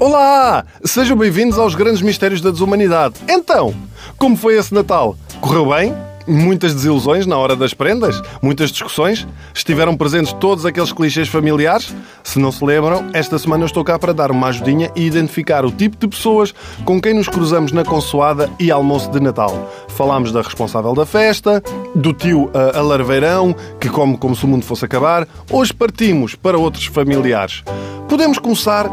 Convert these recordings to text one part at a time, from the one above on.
Olá! Sejam bem-vindos aos grandes mistérios da desumanidade. Então, como foi esse Natal? Correu bem? Muitas desilusões na hora das prendas? Muitas discussões? Estiveram presentes todos aqueles clichês familiares? Se não se lembram, esta semana eu estou cá para dar uma ajudinha e identificar o tipo de pessoas com quem nos cruzamos na consoada e almoço de Natal. Falámos da responsável da festa, do tio uh, alarveirão, que come como se o mundo fosse acabar. Hoje partimos para outros familiares. Podemos começar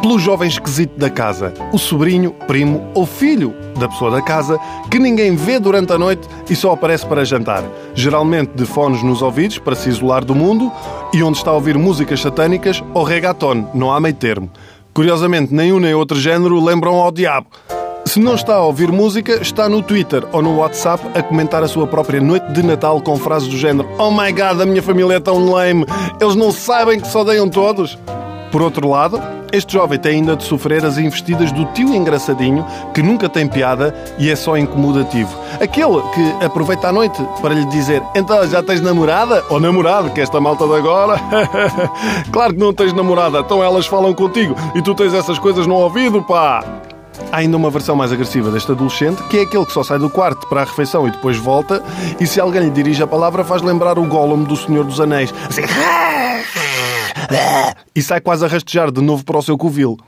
pelo jovem esquisito da casa, o sobrinho, primo ou filho da pessoa da casa que ninguém vê durante a noite e só aparece para jantar. Geralmente de fones nos ouvidos para se isolar do mundo e onde está a ouvir músicas satânicas ou reggaeton, não há meio termo. Curiosamente, nem um nem outro género lembram ao diabo. Se não está a ouvir música, está no Twitter ou no WhatsApp a comentar a sua própria noite de Natal com frases do género Oh my god, a minha família é tão lame, eles não sabem que se odeiam todos. Por outro lado, este jovem tem ainda de sofrer as investidas do tio engraçadinho, que nunca tem piada e é só incomodativo. Aquele que aproveita a noite para lhe dizer então já tens namorada? Ou namorado, que é esta malta de agora? claro que não tens namorada, então elas falam contigo e tu tens essas coisas no ouvido, pá! Há ainda uma versão mais agressiva deste adolescente, que é aquele que só sai do quarto para a refeição e depois volta, e se alguém lhe dirige a palavra, faz lembrar o Gollum do Senhor dos Anéis. Assim, e sai quase a rastejar de novo para o seu covil.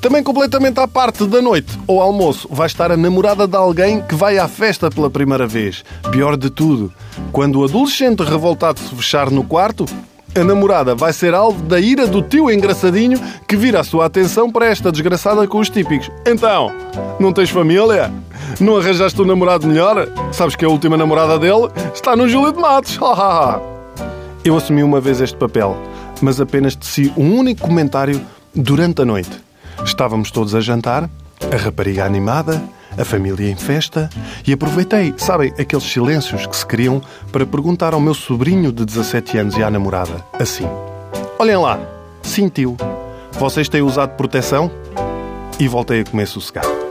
Também completamente à parte da noite ou almoço vai estar a namorada de alguém que vai à festa pela primeira vez. Pior de tudo, quando o adolescente revoltado se fechar no quarto, a namorada vai ser alvo da ira do tio engraçadinho que vira a sua atenção para esta desgraçada com os típicos. Então, não tens família? Não arranjaste um namorado melhor? Sabes que a última namorada dele está no Júlio de Matos. Eu assumi uma vez este papel mas apenas teci um único comentário durante a noite. Estávamos todos a jantar, a rapariga animada, a família em festa e aproveitei, sabem, aqueles silêncios que se criam para perguntar ao meu sobrinho de 17 anos e à namorada, assim: Olhem lá, sentiu, vocês têm usado proteção? E voltei a comer sossegado.